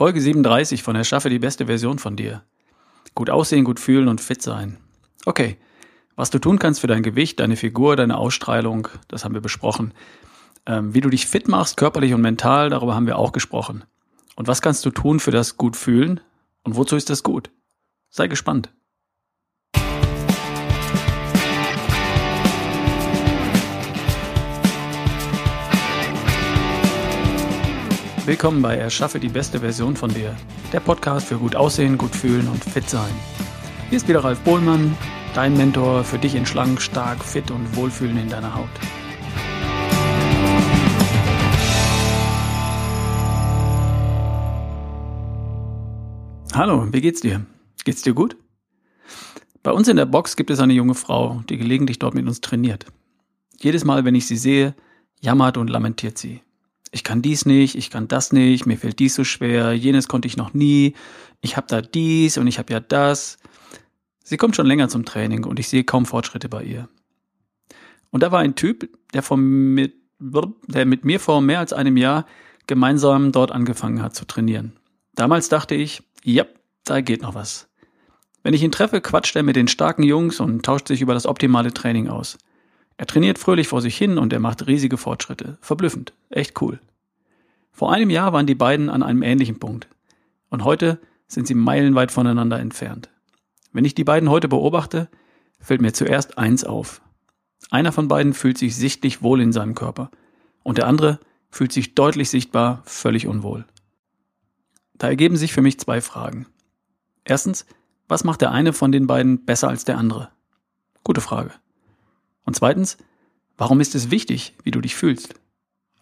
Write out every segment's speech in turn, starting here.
Folge 37 von Erschaffe die beste Version von dir. Gut aussehen, gut fühlen und fit sein. Okay, was du tun kannst für dein Gewicht, deine Figur, deine Ausstrahlung, das haben wir besprochen. Ähm, wie du dich fit machst, körperlich und mental, darüber haben wir auch gesprochen. Und was kannst du tun für das gut fühlen und wozu ist das gut? Sei gespannt. Willkommen bei Erschaffe die beste Version von dir. Der Podcast für gut aussehen, gut fühlen und fit sein. Hier ist wieder Ralf Bohlmann, dein Mentor für dich in schlank, stark, fit und wohlfühlen in deiner Haut. Hallo, wie geht's dir? Geht's dir gut? Bei uns in der Box gibt es eine junge Frau, die gelegentlich dort mit uns trainiert. Jedes Mal, wenn ich sie sehe, jammert und lamentiert sie ich kann dies nicht, ich kann das nicht, mir fällt dies so schwer, jenes konnte ich noch nie, ich habe da dies und ich habe ja das. Sie kommt schon länger zum Training und ich sehe kaum Fortschritte bei ihr. Und da war ein Typ, der, von mit, der mit mir vor mehr als einem Jahr gemeinsam dort angefangen hat zu trainieren. Damals dachte ich, ja, da geht noch was. Wenn ich ihn treffe, quatscht er mit den starken Jungs und tauscht sich über das optimale Training aus. Er trainiert fröhlich vor sich hin und er macht riesige Fortschritte. Verblüffend. Echt cool. Vor einem Jahr waren die beiden an einem ähnlichen Punkt. Und heute sind sie meilenweit voneinander entfernt. Wenn ich die beiden heute beobachte, fällt mir zuerst eins auf. Einer von beiden fühlt sich sichtlich wohl in seinem Körper und der andere fühlt sich deutlich sichtbar völlig unwohl. Da ergeben sich für mich zwei Fragen. Erstens, was macht der eine von den beiden besser als der andere? Gute Frage. Und zweitens, warum ist es wichtig, wie du dich fühlst?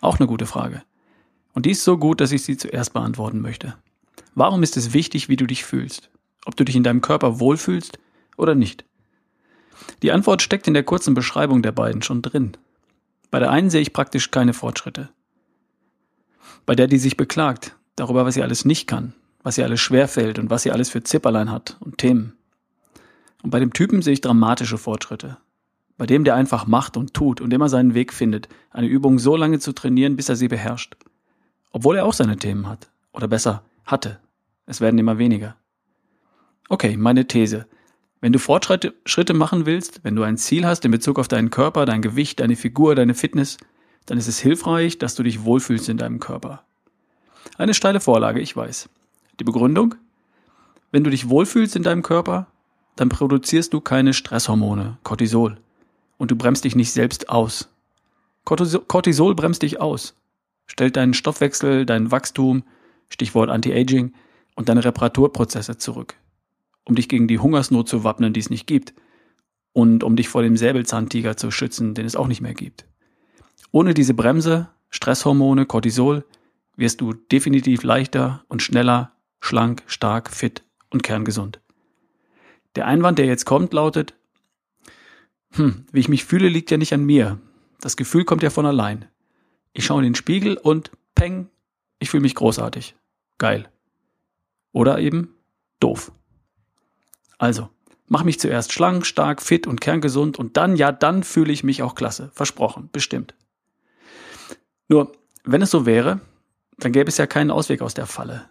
Auch eine gute Frage. Und die ist so gut, dass ich sie zuerst beantworten möchte. Warum ist es wichtig, wie du dich fühlst? Ob du dich in deinem Körper wohlfühlst oder nicht? Die Antwort steckt in der kurzen Beschreibung der beiden schon drin. Bei der einen sehe ich praktisch keine Fortschritte. Bei der, die sich beklagt, darüber, was sie alles nicht kann, was ihr alles schwerfällt und was sie alles für Zipperlein hat und Themen. Und bei dem Typen sehe ich dramatische Fortschritte bei dem der einfach macht und tut und immer seinen Weg findet, eine Übung so lange zu trainieren, bis er sie beherrscht. Obwohl er auch seine Themen hat. Oder besser, hatte. Es werden immer weniger. Okay, meine These. Wenn du Fortschritte machen willst, wenn du ein Ziel hast in Bezug auf deinen Körper, dein Gewicht, deine Figur, deine Fitness, dann ist es hilfreich, dass du dich wohlfühlst in deinem Körper. Eine steile Vorlage, ich weiß. Die Begründung? Wenn du dich wohlfühlst in deinem Körper, dann produzierst du keine Stresshormone, Cortisol und du bremst dich nicht selbst aus. Cortisol bremst dich aus, stellt deinen Stoffwechsel, dein Wachstum, Stichwort Anti-Aging, und deine Reparaturprozesse zurück, um dich gegen die Hungersnot zu wappnen, die es nicht gibt, und um dich vor dem Säbelzahntiger zu schützen, den es auch nicht mehr gibt. Ohne diese Bremse, Stresshormone, Cortisol, wirst du definitiv leichter und schneller, schlank, stark, fit und kerngesund. Der Einwand, der jetzt kommt, lautet, hm, wie ich mich fühle, liegt ja nicht an mir. Das Gefühl kommt ja von allein. Ich schaue in den Spiegel und peng, ich fühle mich großartig. Geil. Oder eben doof. Also, mach mich zuerst schlank, stark, fit und kerngesund und dann, ja, dann fühle ich mich auch klasse. Versprochen, bestimmt. Nur, wenn es so wäre, dann gäbe es ja keinen Ausweg aus der Falle.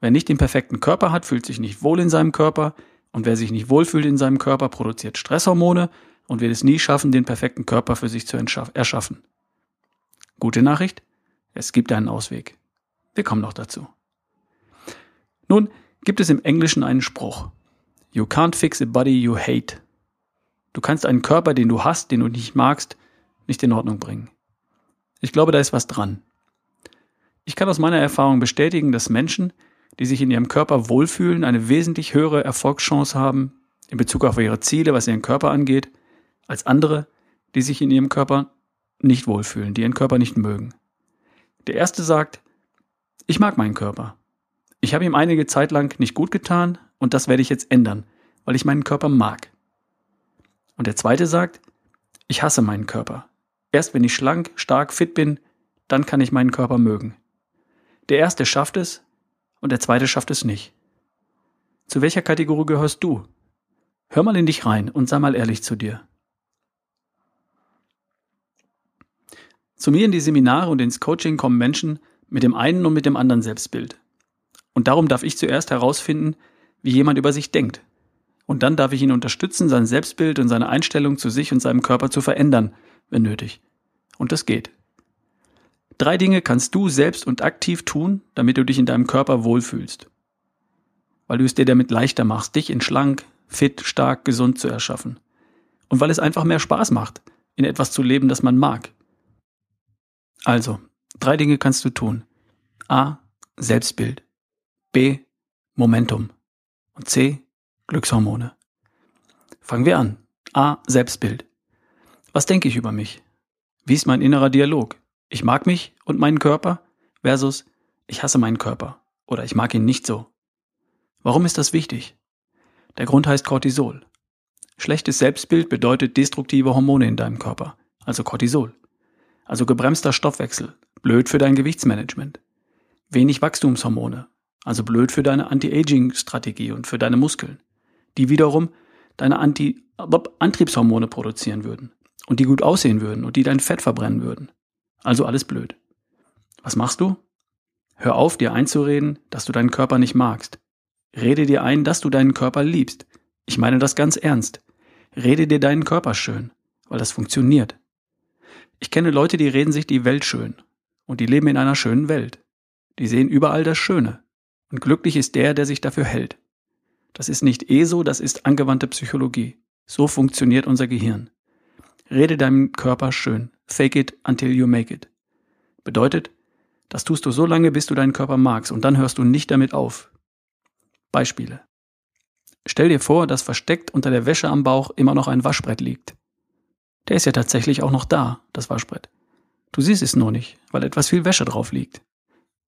Wer nicht den perfekten Körper hat, fühlt sich nicht wohl in seinem Körper und wer sich nicht wohlfühlt in seinem Körper, produziert Stresshormone und wird es nie schaffen, den perfekten Körper für sich zu erschaffen. Gute Nachricht? Es gibt einen Ausweg. Wir kommen noch dazu. Nun gibt es im Englischen einen Spruch. You can't fix a body you hate. Du kannst einen Körper, den du hast, den du nicht magst, nicht in Ordnung bringen. Ich glaube, da ist was dran. Ich kann aus meiner Erfahrung bestätigen, dass Menschen, die sich in ihrem Körper wohlfühlen, eine wesentlich höhere Erfolgschance haben in Bezug auf ihre Ziele, was ihren Körper angeht, als andere, die sich in ihrem Körper nicht wohlfühlen, die ihren Körper nicht mögen. Der erste sagt, ich mag meinen Körper. Ich habe ihm einige Zeit lang nicht gut getan und das werde ich jetzt ändern, weil ich meinen Körper mag. Und der zweite sagt, ich hasse meinen Körper. Erst wenn ich schlank, stark, fit bin, dann kann ich meinen Körper mögen. Der erste schafft es und der zweite schafft es nicht. Zu welcher Kategorie gehörst du? Hör mal in dich rein und sei mal ehrlich zu dir. Zu mir in die Seminare und ins Coaching kommen Menschen mit dem einen und mit dem anderen Selbstbild. Und darum darf ich zuerst herausfinden, wie jemand über sich denkt. Und dann darf ich ihn unterstützen, sein Selbstbild und seine Einstellung zu sich und seinem Körper zu verändern, wenn nötig. Und das geht. Drei Dinge kannst du selbst und aktiv tun, damit du dich in deinem Körper wohlfühlst. Weil du es dir damit leichter machst, dich in schlank, fit, stark, gesund zu erschaffen. Und weil es einfach mehr Spaß macht, in etwas zu leben, das man mag. Also, drei Dinge kannst du tun. A. Selbstbild. B. Momentum. Und C. Glückshormone. Fangen wir an. A. Selbstbild. Was denke ich über mich? Wie ist mein innerer Dialog? Ich mag mich und meinen Körper versus ich hasse meinen Körper oder ich mag ihn nicht so. Warum ist das wichtig? Der Grund heißt Cortisol. Schlechtes Selbstbild bedeutet destruktive Hormone in deinem Körper, also Cortisol. Also gebremster Stoffwechsel, blöd für dein Gewichtsmanagement. Wenig Wachstumshormone, also blöd für deine Anti-Aging-Strategie und für deine Muskeln, die wiederum deine Anti Antriebshormone produzieren würden und die gut aussehen würden und die dein Fett verbrennen würden. Also alles blöd. Was machst du? Hör auf, dir einzureden, dass du deinen Körper nicht magst. Rede dir ein, dass du deinen Körper liebst. Ich meine das ganz ernst. Rede dir deinen Körper schön, weil das funktioniert. Ich kenne Leute, die reden sich die Welt schön. Und die leben in einer schönen Welt. Die sehen überall das Schöne. Und glücklich ist der, der sich dafür hält. Das ist nicht ESO, das ist angewandte Psychologie. So funktioniert unser Gehirn. Rede deinem Körper schön. Fake it until you make it. Bedeutet, das tust du so lange, bis du deinen Körper magst und dann hörst du nicht damit auf. Beispiele. Stell dir vor, dass versteckt unter der Wäsche am Bauch immer noch ein Waschbrett liegt. Der ist ja tatsächlich auch noch da, das Waschbrett. Du siehst es nur nicht, weil etwas viel Wäsche drauf liegt.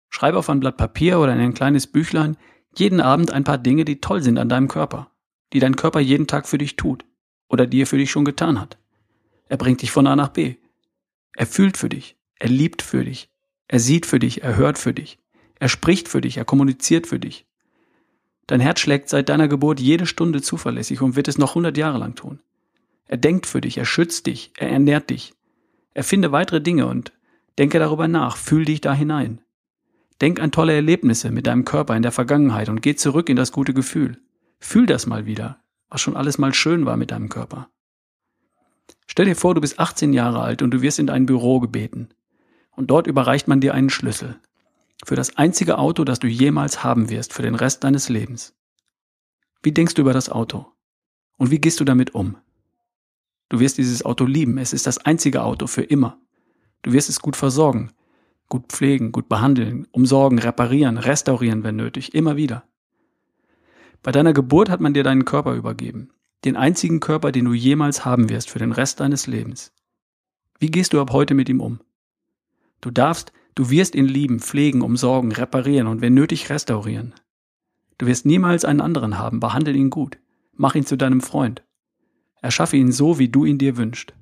Schreib auf ein Blatt Papier oder in ein kleines Büchlein jeden Abend ein paar Dinge, die toll sind an deinem Körper, die dein Körper jeden Tag für dich tut oder die er für dich schon getan hat. Er bringt dich von A nach B. Er fühlt für dich, er liebt für dich, er sieht für dich, er hört für dich, er spricht für dich, er kommuniziert für dich. Dein Herz schlägt seit deiner Geburt jede Stunde zuverlässig und wird es noch hundert Jahre lang tun. Er denkt für dich, er schützt dich, er ernährt dich. Erfinde weitere Dinge und denke darüber nach, fühl dich da hinein. Denk an tolle Erlebnisse mit deinem Körper in der Vergangenheit und geh zurück in das gute Gefühl. Fühl das mal wieder, was schon alles mal schön war mit deinem Körper. Stell dir vor, du bist 18 Jahre alt und du wirst in ein Büro gebeten. Und dort überreicht man dir einen Schlüssel. Für das einzige Auto, das du jemals haben wirst, für den Rest deines Lebens. Wie denkst du über das Auto? Und wie gehst du damit um? Du wirst dieses Auto lieben. Es ist das einzige Auto für immer. Du wirst es gut versorgen, gut pflegen, gut behandeln, umsorgen, reparieren, restaurieren, wenn nötig, immer wieder. Bei deiner Geburt hat man dir deinen Körper übergeben den einzigen Körper, den du jemals haben wirst für den Rest deines Lebens. Wie gehst du ab heute mit ihm um? Du darfst, du wirst ihn lieben, pflegen, umsorgen, reparieren und wenn nötig restaurieren. Du wirst niemals einen anderen haben, behandle ihn gut, mach ihn zu deinem Freund. Erschaffe ihn so, wie du ihn dir wünschst.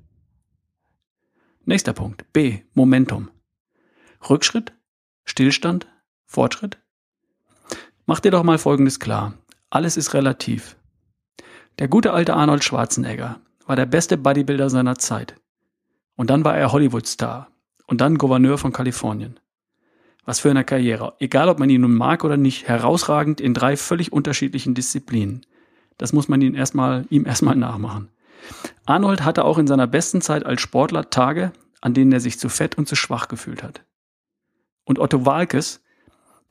Nächster Punkt. B. Momentum. Rückschritt? Stillstand? Fortschritt? Mach dir doch mal Folgendes klar. Alles ist relativ. Der gute alte Arnold Schwarzenegger war der beste Bodybuilder seiner Zeit. Und dann war er Hollywood-Star und dann Gouverneur von Kalifornien. Was für eine Karriere. Egal, ob man ihn nun mag oder nicht, herausragend in drei völlig unterschiedlichen Disziplinen. Das muss man ihm erstmal, ihm erstmal nachmachen. Arnold hatte auch in seiner besten Zeit als Sportler Tage, an denen er sich zu fett und zu schwach gefühlt hat. Und Otto Walkes,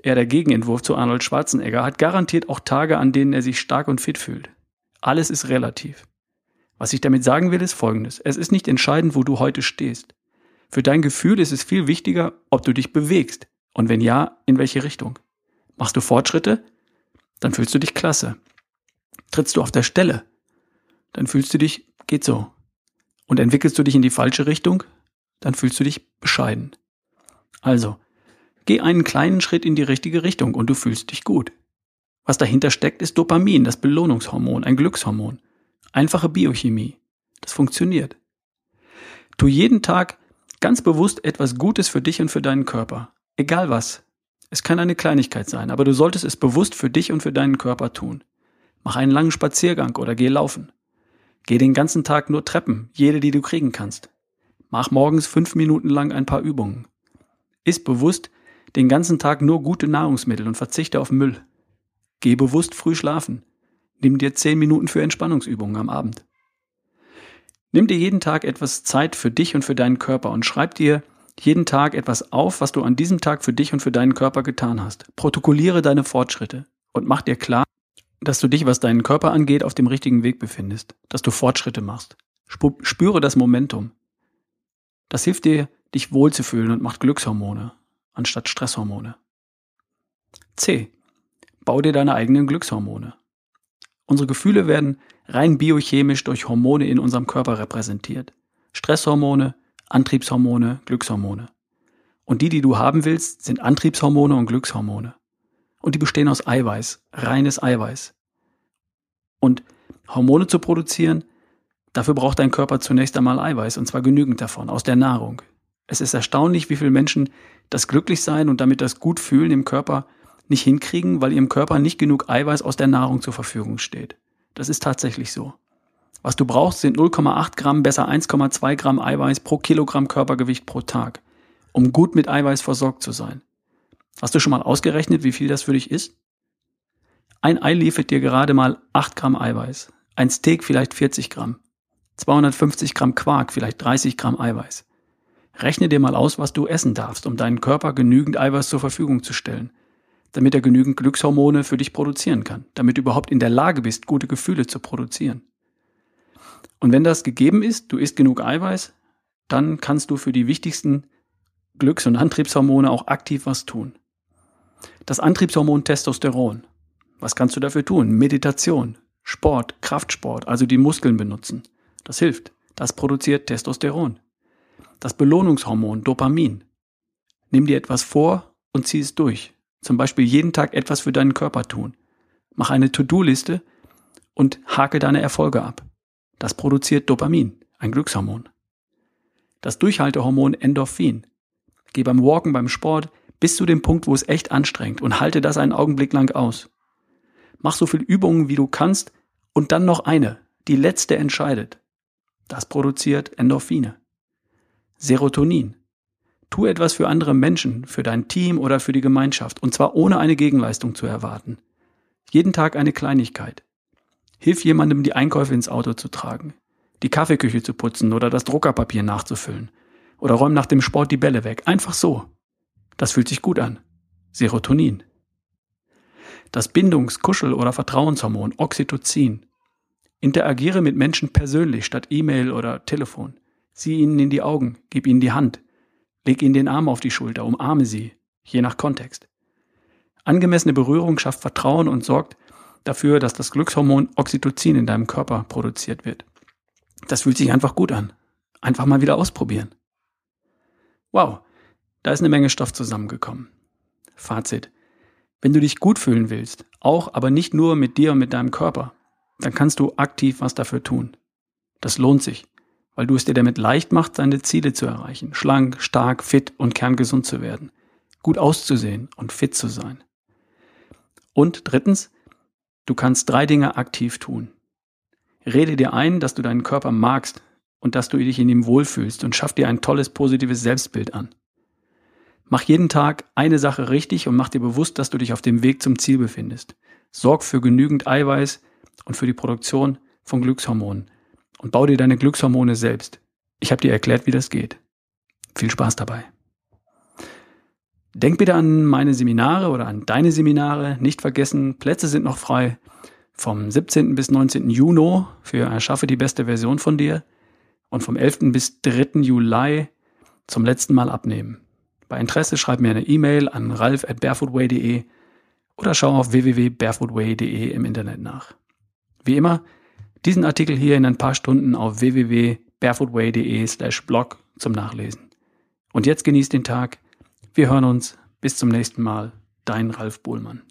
er der Gegenentwurf zu Arnold Schwarzenegger, hat garantiert auch Tage, an denen er sich stark und fit fühlt. Alles ist relativ. Was ich damit sagen will, ist Folgendes. Es ist nicht entscheidend, wo du heute stehst. Für dein Gefühl ist es viel wichtiger, ob du dich bewegst. Und wenn ja, in welche Richtung? Machst du Fortschritte? Dann fühlst du dich klasse. Trittst du auf der Stelle? Dann fühlst du dich, geht so. Und entwickelst du dich in die falsche Richtung? Dann fühlst du dich bescheiden. Also, geh einen kleinen Schritt in die richtige Richtung und du fühlst dich gut. Was dahinter steckt, ist Dopamin, das Belohnungshormon, ein Glückshormon. Einfache Biochemie. Das funktioniert. Tu jeden Tag ganz bewusst etwas Gutes für dich und für deinen Körper. Egal was. Es kann eine Kleinigkeit sein, aber du solltest es bewusst für dich und für deinen Körper tun. Mach einen langen Spaziergang oder geh laufen. Geh den ganzen Tag nur Treppen, jede, die du kriegen kannst. Mach morgens fünf Minuten lang ein paar Übungen. Iss bewusst den ganzen Tag nur gute Nahrungsmittel und verzichte auf Müll. Geh bewusst früh schlafen. Nimm dir zehn Minuten für Entspannungsübungen am Abend. Nimm dir jeden Tag etwas Zeit für dich und für deinen Körper und schreib dir jeden Tag etwas auf, was du an diesem Tag für dich und für deinen Körper getan hast. Protokolliere deine Fortschritte und mach dir klar, dass du dich, was deinen Körper angeht, auf dem richtigen Weg befindest, dass du Fortschritte machst. Spüre das Momentum. Das hilft dir, dich wohlzufühlen und macht Glückshormone anstatt Stresshormone. C. Bau dir deine eigenen Glückshormone. Unsere Gefühle werden rein biochemisch durch Hormone in unserem Körper repräsentiert. Stresshormone, Antriebshormone, Glückshormone. Und die, die du haben willst, sind Antriebshormone und Glückshormone. Und die bestehen aus Eiweiß, reines Eiweiß. Und Hormone zu produzieren, dafür braucht dein Körper zunächst einmal Eiweiß, und zwar genügend davon, aus der Nahrung. Es ist erstaunlich, wie viele Menschen das Glücklichsein und damit das Gutfühlen im Körper nicht hinkriegen, weil ihrem Körper nicht genug Eiweiß aus der Nahrung zur Verfügung steht. Das ist tatsächlich so. Was du brauchst, sind 0,8 Gramm, besser 1,2 Gramm Eiweiß pro Kilogramm Körpergewicht pro Tag, um gut mit Eiweiß versorgt zu sein. Hast du schon mal ausgerechnet, wie viel das für dich ist? Ein Ei liefert dir gerade mal 8 Gramm Eiweiß, ein Steak vielleicht 40 Gramm, 250 Gramm Quark vielleicht 30 Gramm Eiweiß. Rechne dir mal aus, was du essen darfst, um deinen Körper genügend Eiweiß zur Verfügung zu stellen, damit er genügend Glückshormone für dich produzieren kann, damit du überhaupt in der Lage bist, gute Gefühle zu produzieren. Und wenn das gegeben ist, du isst genug Eiweiß, dann kannst du für die wichtigsten Glücks- und Antriebshormone auch aktiv was tun. Das Antriebshormon Testosteron. Was kannst du dafür tun? Meditation, Sport, Kraftsport, also die Muskeln benutzen. Das hilft. Das produziert Testosteron. Das Belohnungshormon Dopamin. Nimm dir etwas vor und zieh es durch. Zum Beispiel jeden Tag etwas für deinen Körper tun. Mach eine To-Do-Liste und hake deine Erfolge ab. Das produziert Dopamin, ein Glückshormon. Das Durchhaltehormon Endorphin. Geh beim Walken, beim Sport bis zu dem Punkt, wo es echt anstrengt und halte das einen Augenblick lang aus. Mach so viel Übungen, wie du kannst und dann noch eine, die letzte entscheidet. Das produziert Endorphine. Serotonin. Tu etwas für andere Menschen, für dein Team oder für die Gemeinschaft, und zwar ohne eine Gegenleistung zu erwarten. Jeden Tag eine Kleinigkeit. Hilf jemandem, die Einkäufe ins Auto zu tragen, die Kaffeeküche zu putzen oder das Druckerpapier nachzufüllen. Oder räum nach dem Sport die Bälle weg. Einfach so. Das fühlt sich gut an. Serotonin. Das Bindungs-, Kuschel- oder Vertrauenshormon Oxytocin. Interagiere mit Menschen persönlich statt E-Mail oder Telefon. Sieh ihnen in die Augen, gib ihnen die Hand. Leg ihnen den Arm auf die Schulter, umarme sie, je nach Kontext. Angemessene Berührung schafft Vertrauen und sorgt dafür, dass das Glückshormon Oxytocin in deinem Körper produziert wird. Das fühlt sich einfach gut an. Einfach mal wieder ausprobieren. Wow, da ist eine Menge Stoff zusammengekommen. Fazit. Wenn du dich gut fühlen willst, auch aber nicht nur mit dir und mit deinem Körper, dann kannst du aktiv was dafür tun. Das lohnt sich, weil du es dir damit leicht machst, deine Ziele zu erreichen, schlank, stark, fit und kerngesund zu werden, gut auszusehen und fit zu sein. Und drittens, Du kannst drei Dinge aktiv tun. Rede dir ein, dass du deinen Körper magst und dass du dich in ihm wohlfühlst und schaff dir ein tolles positives Selbstbild an. Mach jeden Tag eine Sache richtig und mach dir bewusst, dass du dich auf dem Weg zum Ziel befindest. Sorg für genügend Eiweiß und für die Produktion von Glückshormonen und bau dir deine Glückshormone selbst. Ich habe dir erklärt, wie das geht. Viel Spaß dabei. Denk bitte an meine Seminare oder an deine Seminare. Nicht vergessen, Plätze sind noch frei. Vom 17. bis 19. Juni für Erschaffe die beste Version von dir und vom 11. bis 3. Juli zum letzten Mal abnehmen. Bei Interesse schreib mir eine E-Mail an ralf at barefootway.de oder schau auf www.barefootway.de im Internet nach. Wie immer, diesen Artikel hier in ein paar Stunden auf www.barefootway.de slash blog zum Nachlesen. Und jetzt genießt den Tag. Wir hören uns. Bis zum nächsten Mal. Dein Ralf Bohlmann.